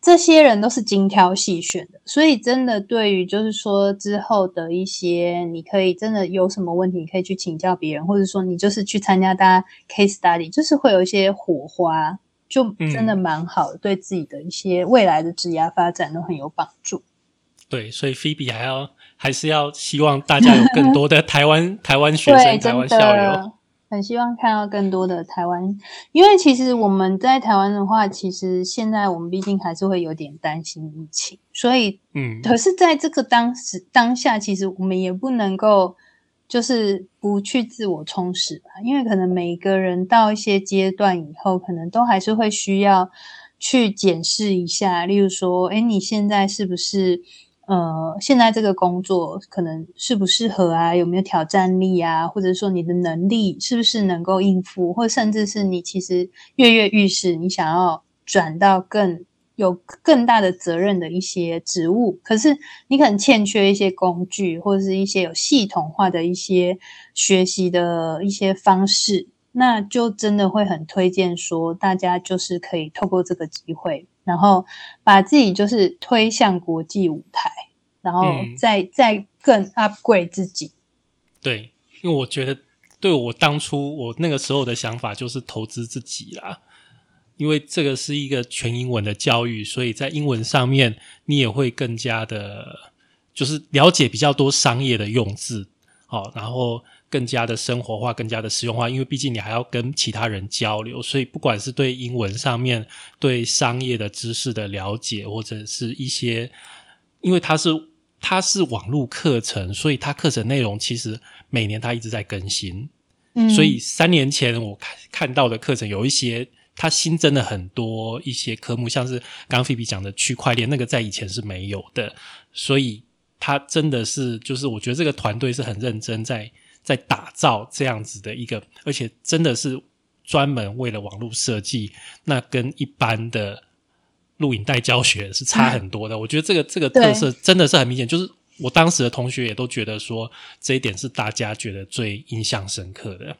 这些人都是精挑细选的，所以真的对于就是说之后的一些，你可以真的有什么问题，你可以去请教别人，或者说你就是去参加大家 case study，就是会有一些火花。就真的蛮好的，对自己的一些未来的职业发展都很有帮助。对，所以菲比还要还是要希望大家有更多的 <laughs> 台湾台湾学生、台湾校友，很希望看到更多的台湾。因为其实我们在台湾的话，其实现在我们毕竟还是会有点担心疫情，所以嗯，可是在这个当时当下，其实我们也不能够。就是不去自我充实吧，因为可能每个人到一些阶段以后，可能都还是会需要去检视一下。例如说，哎，你现在是不是呃，现在这个工作可能适不适合啊？有没有挑战力啊？或者说你的能力是不是能够应付？或甚至是你其实跃跃欲试，你想要转到更。有更大的责任的一些职务，可是你可能欠缺一些工具，或者是一些有系统化的一些学习的一些方式，那就真的会很推荐说，大家就是可以透过这个机会，然后把自己就是推向国际舞台，然后再再更 upgrade 自己。对，因为我觉得，对我当初我那个时候的想法就是投资自己啦。因为这个是一个全英文的教育，所以在英文上面你也会更加的，就是了解比较多商业的用字，好，然后更加的生活化，更加的实用化。因为毕竟你还要跟其他人交流，所以不管是对英文上面对商业的知识的了解，或者是一些，因为它是它是网络课程，所以它课程内容其实每年它一直在更新。嗯，所以三年前我看看到的课程有一些。它新增了很多一些科目，像是刚刚菲比讲的区块链，那个在以前是没有的，所以它真的是就是我觉得这个团队是很认真在在打造这样子的一个，而且真的是专门为了网络设计，那跟一般的录影带教学是差很多的。我觉得这个这个特色真的是很明显，就是我当时的同学也都觉得说这一点是大家觉得最印象深刻的。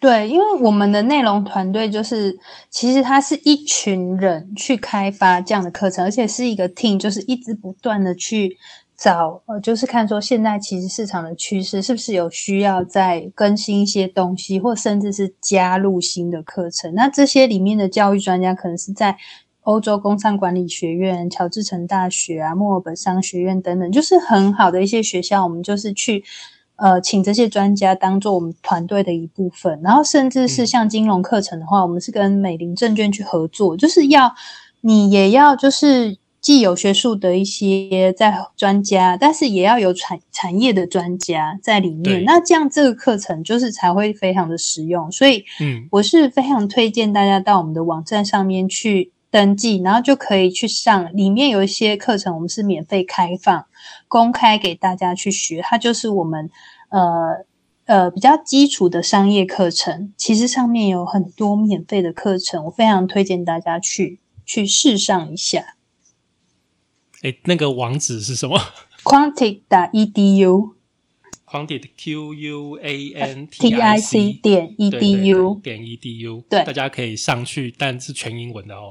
对，因为我们的内容团队就是，其实它是一群人去开发这样的课程，而且是一个 team，就是一直不断的去找，呃，就是看说现在其实市场的趋势是不是有需要再更新一些东西，或甚至是加入新的课程。那这些里面的教育专家可能是在欧洲工商管理学院、乔治城大学啊、墨尔本商学院等等，就是很好的一些学校。我们就是去呃请这些专家当做我们团队的一部分，然后甚至是像金融课程的话，我们是跟美林证券去合作，就是要你也要就是既有学术的一些在专家，但是也要有产产业的专家在里面。那这样这个课程就是才会非常的实用。所以，嗯，我是非常推荐大家到我们的网站上面去。登记，然后就可以去上。里面有一些课程，我们是免费开放、公开给大家去学。它就是我们呃呃比较基础的商业课程。其实上面有很多免费的课程，我非常推荐大家去去试上一下。哎，那个网址是什么？<laughs> Quantic 的 edu，Quantic Q U A N T I C 点 edu 点 edu。对，大家可以上去，但是全英文的哦。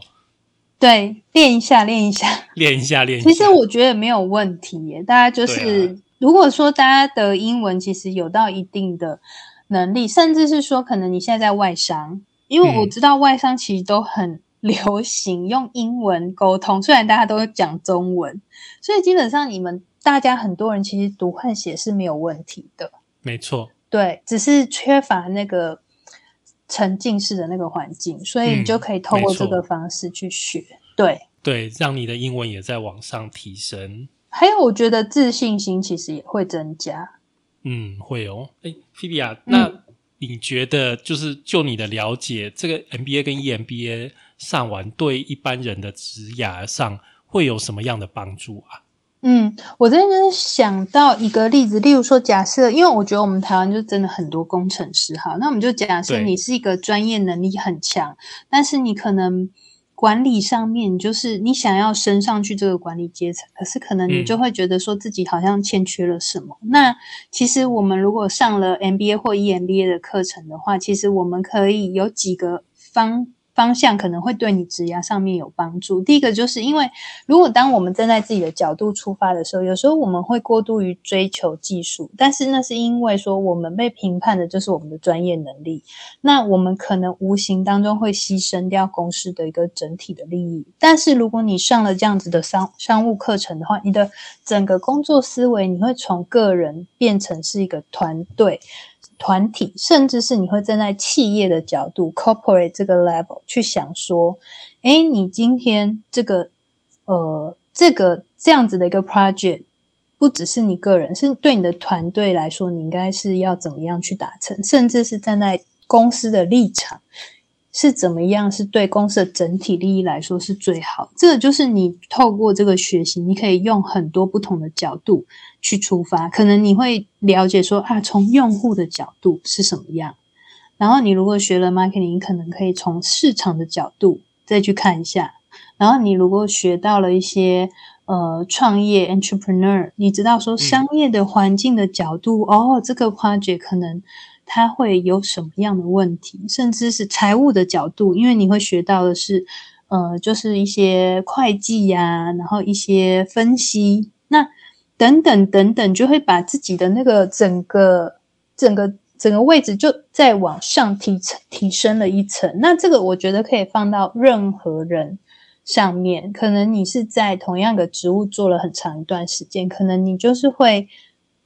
对，练一下，练一下，练一下，练一下。其实我觉得没有问题耶。大家就是，如果说大家的英文其实有到一定的能力，甚至是说，可能你现在在外商，因为我知道外商其实都很流行用英文沟通，虽然大家都讲中文，所以基本上你们大家很多人其实读和写是没有问题的。没错，对，只是缺乏那个。沉浸式的那个环境，所以你就可以透过这个方式去学，对对，让你的英文也在往上提升。还有，我觉得自信心其实也会增加。嗯，会哦。哎，菲比亚，那你觉得就是就你的了解，这个 MBA 跟 EMBA 上完，对一般人的职涯上会有什么样的帮助啊？嗯，我这边想到一个例子，例如说，假设，因为我觉得我们台湾就真的很多工程师哈，那我们就假设你是一个专业能力很强，但是你可能管理上面就是你想要升上去这个管理阶层，可是可能你就会觉得说自己好像欠缺了什么。那其实我们如果上了 MBA 或 EMBA 的课程的话，其实我们可以有几个方。方向可能会对你职涯上面有帮助。第一个就是因为，如果当我们站在自己的角度出发的时候，有时候我们会过度于追求技术，但是那是因为说我们被评判的就是我们的专业能力，那我们可能无形当中会牺牲掉公司的一个整体的利益。但是如果你上了这样子的商商务课程的话，你的整个工作思维你会从个人变成是一个团队。团体，甚至是你会站在企业的角度 （corporate） 这个 level 去想说，哎，你今天这个呃，这个这样子的一个 project，不只是你个人，是对你的团队来说，你应该是要怎么样去达成，甚至是站在公司的立场。是怎么样？是对公司的整体利益来说是最好。这个就是你透过这个学习，你可以用很多不同的角度去出发。可能你会了解说啊，从用户的角度是什么样。然后你如果学了 marketing，可能可以从市场的角度再去看一下。然后你如果学到了一些呃创业 entrepreneur，你知道说商业的环境的角度，哦，这个 project 可能。它会有什么样的问题，甚至是财务的角度，因为你会学到的是，呃，就是一些会计呀，然后一些分析，那等等等等，就会把自己的那个整个整个整个位置就再往上提提升了一层。那这个我觉得可以放到任何人上面，可能你是在同样的职务做了很长一段时间，可能你就是会。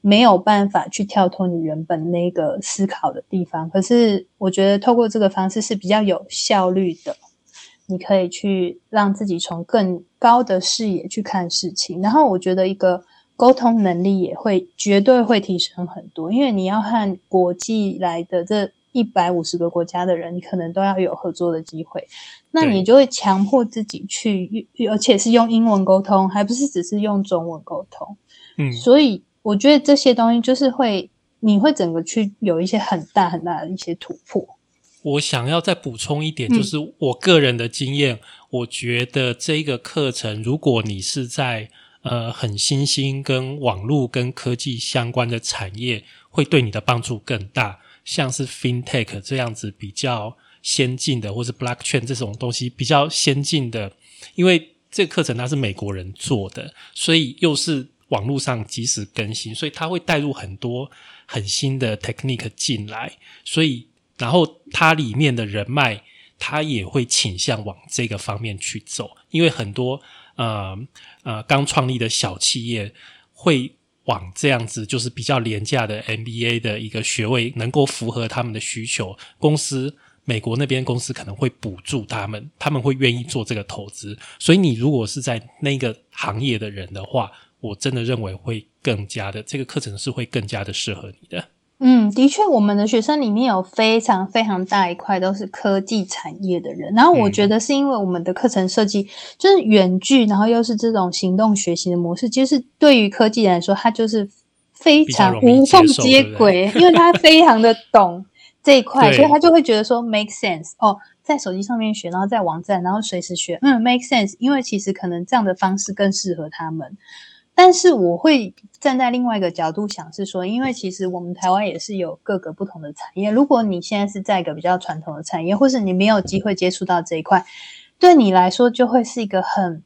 没有办法去跳脱你原本那个思考的地方，可是我觉得透过这个方式是比较有效率的。你可以去让自己从更高的视野去看事情，然后我觉得一个沟通能力也会绝对会提升很多，因为你要和国际来的这一百五十个国家的人，你可能都要有合作的机会，那你就会强迫自己去，而且是用英文沟通，还不是只是用中文沟通。嗯，所以。我觉得这些东西就是会，你会整个去有一些很大很大的一些突破。我想要再补充一点，就是我个人的经验，我觉得这个课程，如果你是在呃很新兴跟网络跟科技相关的产业，会对你的帮助更大。像是 FinTech 这样子比较先进的，或是 Blockchain 这种东西比较先进的，因为这个课程它是美国人做的，所以又是。网络上及时更新，所以它会带入很多很新的 technique 进来，所以然后它里面的人脉他也会倾向往这个方面去走，因为很多呃呃刚创立的小企业会往这样子，就是比较廉价的 MBA 的一个学位，能够符合他们的需求，公司美国那边公司可能会补助他们，他们会愿意做这个投资。所以你如果是在那个行业的人的话，我真的认为会更加的这个课程是会更加的适合你的。嗯，的确，我们的学生里面有非常非常大一块都是科技产业的人。然后我觉得是因为我们的课程设计就是远距，然后又是这种行动学习的模式，其实对于科技人来说，它就是非常无缝接轨，因为他非常的懂 <laughs> 这一块，所以他就会觉得说 make sense 哦，在手机上面学，然后在网站，然后随时学，嗯，make sense，因为其实可能这样的方式更适合他们。但是我会站在另外一个角度想，是说，因为其实我们台湾也是有各个不同的产业。如果你现在是在一个比较传统的产业，或是你没有机会接触到这一块，对你来说就会是一个很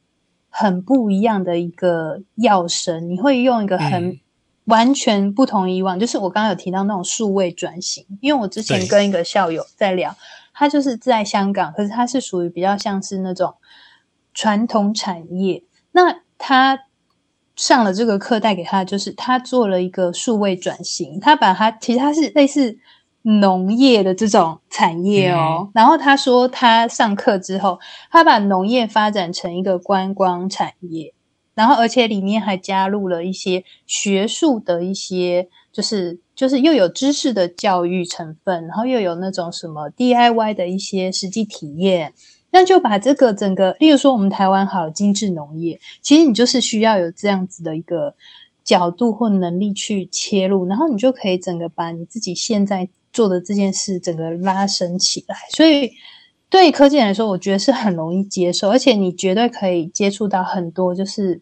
很不一样的一个药神。你会用一个很完全不同以往，就是我刚刚有提到那种数位转型。因为我之前跟一个校友在聊，他就是在香港，可是他是属于比较像是那种传统产业，那他。上了这个课带给他，就是他做了一个数位转型，他把他其实他是类似农业的这种产业哦。然后他说他上课之后，他把农业发展成一个观光产业，然后而且里面还加入了一些学术的一些，就是就是又有知识的教育成分，然后又有那种什么 DIY 的一些实际体验。那就把这个整个，例如说我们台湾好精致农业，其实你就是需要有这样子的一个角度或能力去切入，然后你就可以整个把你自己现在做的这件事整个拉伸起来。所以对科技来说，我觉得是很容易接受，而且你绝对可以接触到很多就是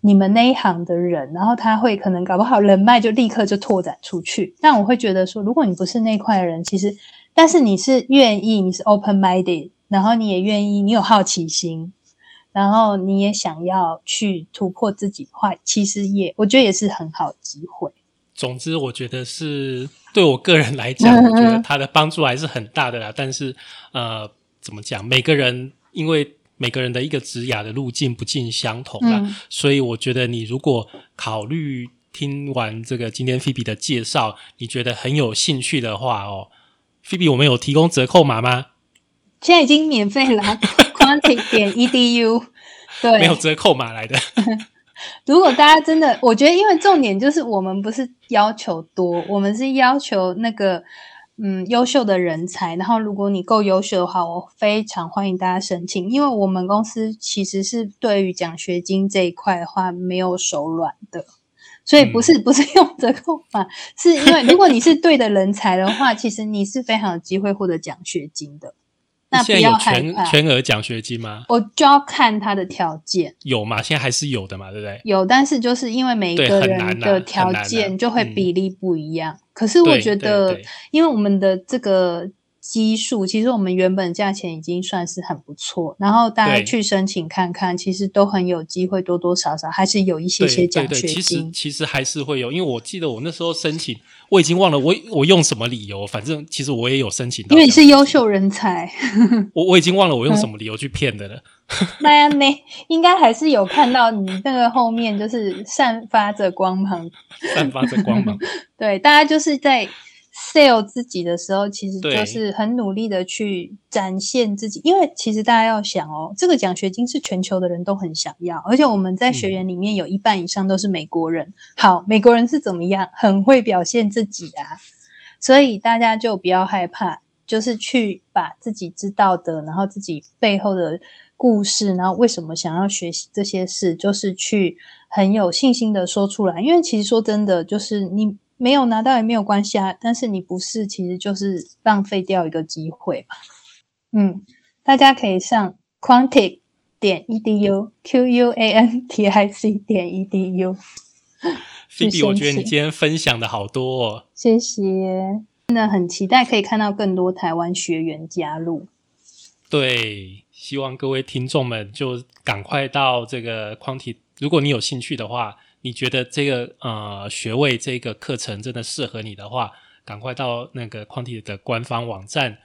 你们那一行的人，然后他会可能搞不好人脉就立刻就拓展出去。但我会觉得说，如果你不是那块的人，其实但是你是愿意，你是 open minded。然后你也愿意，你有好奇心，然后你也想要去突破自己的话，其实也我觉得也是很好的机会。总之，我觉得是对我个人来讲，<laughs> 我觉得它的帮助还是很大的啦。但是，呃，怎么讲？每个人因为每个人的一个职涯的路径不尽相同啦，所以我觉得你如果考虑听完这个今天菲比的介绍，你觉得很有兴趣的话哦，菲比，我们有提供折扣码吗？现在已经免费了，<laughs> quanti 点 edu，对，没有折扣码来的。<laughs> 如果大家真的，我觉得，因为重点就是我们不是要求多，我们是要求那个嗯优秀的人才。然后，如果你够优秀的话，我非常欢迎大家申请，因为我们公司其实是对于奖学金这一块的话没有手软的，所以不是不是用折扣码，是因为如果你是对的人才的话，<laughs> 其实你是非常有机会获得奖学金的。那现在有全全额奖学金吗？我就要看他的条件有吗？现在还是有的嘛，对不对？有，但是就是因为每一个人的条件就会比例不一样。可是我觉得，因为我们的这个。基数其实我们原本价钱已经算是很不错，然后大家去申请看看，其实都很有机会，多多少少还是有一些些奖学金。其实其实还是会有，因为我记得我那时候申请，我已经忘了我我用什么理由，反正其实我也有申请到。因为你是优秀人才，我我已经忘了我用什么理由去骗的了。<laughs> <laughs> 那样呢，应该还是有看到你那个后面就是散发着光芒，散发着光芒。<laughs> 对，大家就是在。Sell 自己的时候，其实就是很努力的去展现自己，因为其实大家要想哦，这个奖学金是全球的人都很想要，而且我们在学员里面有一半以上都是美国人。好，美国人是怎么样？很会表现自己啊，所以大家就不要害怕，就是去把自己知道的，然后自己背后的故事，然后为什么想要学习这些事，就是去很有信心的说出来。因为其实说真的，就是你。没有拿到也没有关系啊，但是你不是，其实就是浪费掉一个机会嘛。嗯，大家可以上 quantic 点 edu，q u a n t i c 点 edu。菲比，我觉得你今天分享的好多哦，谢谢，真的很期待可以看到更多台湾学员加入。对，希望各位听众们就赶快到这个 quantic，如果你有兴趣的话。你觉得这个呃学位这个课程真的适合你的话，赶快到那个 Quanti 的官方网站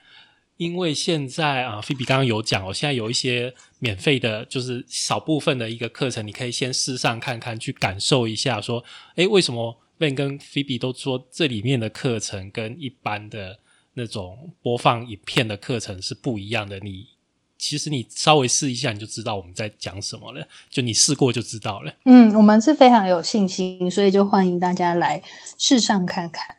因为现在啊，菲比刚刚有讲哦，现在有一些免费的，就是少部分的一个课程，你可以先试上看看，去感受一下，说，诶，为什么 Ben 跟菲比都说这里面的课程跟一般的那种播放影片的课程是不一样的？你其实你稍微试一下，你就知道我们在讲什么了。就你试过就知道了。嗯，我们是非常有信心，所以就欢迎大家来试上看看。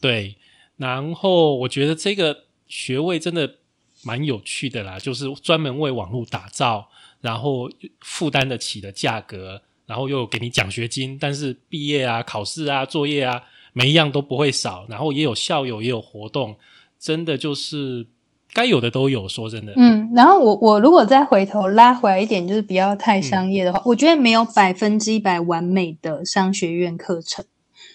对，然后我觉得这个。学位真的蛮有趣的啦，就是专门为网络打造，然后负担得起的价格，然后又给你奖学金，但是毕业啊、考试啊、作业啊，每一样都不会少，然后也有校友，也有活动，真的就是该有的都有。说真的，嗯，然后我我如果再回头拉回来一点，就是不要太商业的话，我觉得没有百分之一百完美的商学院课程。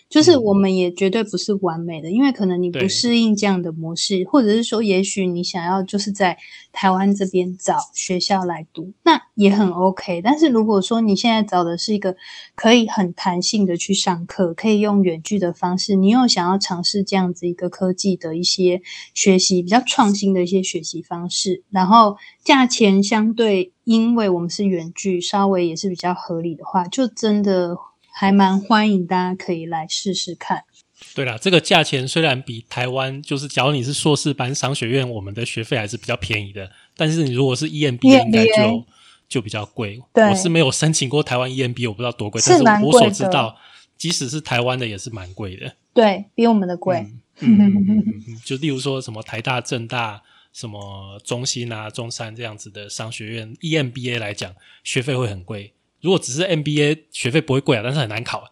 就是我们也绝对不是完美的，因为可能你不适应这样的模式，或者是说，也许你想要就是在台湾这边找学校来读，那也很 OK。但是如果说你现在找的是一个可以很弹性的去上课，可以用远距的方式，你又想要尝试这样子一个科技的一些学习，比较创新的一些学习方式，然后价钱相对，因为我们是远距，稍微也是比较合理的话，就真的。还蛮欢迎大家可以来试试看。对了，这个价钱虽然比台湾，就是假如你是硕士班商学院，我们的学费还是比较便宜的。但是你如果是 EMBA，应该就就比较贵。我是没有申请过台湾 EMBA，我不知道多贵。但是我所知道，即使是台湾的也是蛮贵的。对比我们的贵。<laughs> 就例如说什么台大、政大、什么中心啊、中山这样子的商学院 EMBA 来讲，学费会很贵。如果只是 MBA 学费不会贵啊，但是很难考。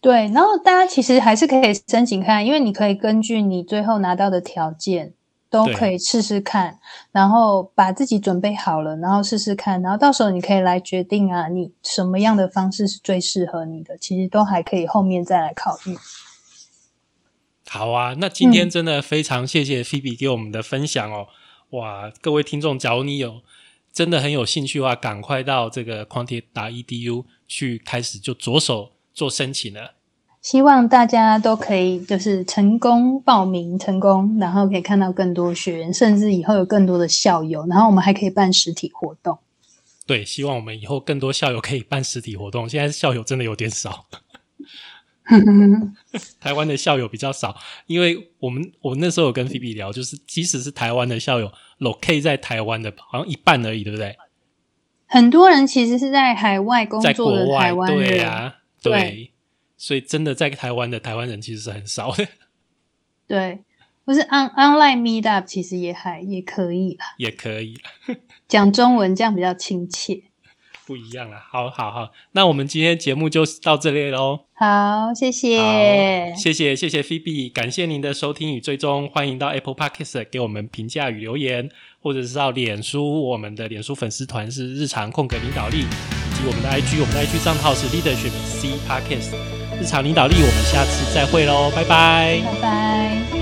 对，然后大家其实还是可以申请看，因为你可以根据你最后拿到的条件，都可以试试看，然后把自己准备好了，然后试试看，然后到时候你可以来决定啊，你什么样的方式是最适合你的，其实都还可以后面再来考虑。好啊，那今天真的非常谢谢菲比给我们的分享哦，哇，各位听众，假如你有。真的很有兴趣的话，赶快到这个 Quanti 打 Edu 去开始就着手做申请了。希望大家都可以就是成功报名成功，然后可以看到更多学员，甚至以后有更多的校友，然后我们还可以办实体活动。对，希望我们以后更多校友可以办实体活动。现在校友真的有点少。<laughs> 台湾的校友比较少，因为我们我那时候有跟菲比聊，就是即使是台湾的校友，locate 在台湾的，好像一半而已，对不对？很多人其实是在海外工作的台湾人，对啊，对，所以真的在台湾的台湾人其实是很少的。<laughs> 对，不是 on online meet up，其实也还也可以啦，也可以 <laughs> 讲中文，这样比较亲切。不一样了，好好好，那我们今天节目就到这里喽。好，谢谢，谢谢谢谢菲比，感谢您的收听与追踪，欢迎到 Apple Podcast 给我们评价与留言，或者是到脸书，我们的脸书粉丝团是日常空格领导力，以及我们的 IG，我们的 IG 账号是 Leadership C Podcast，日常领导力，我们下次再会喽，拜拜，拜拜。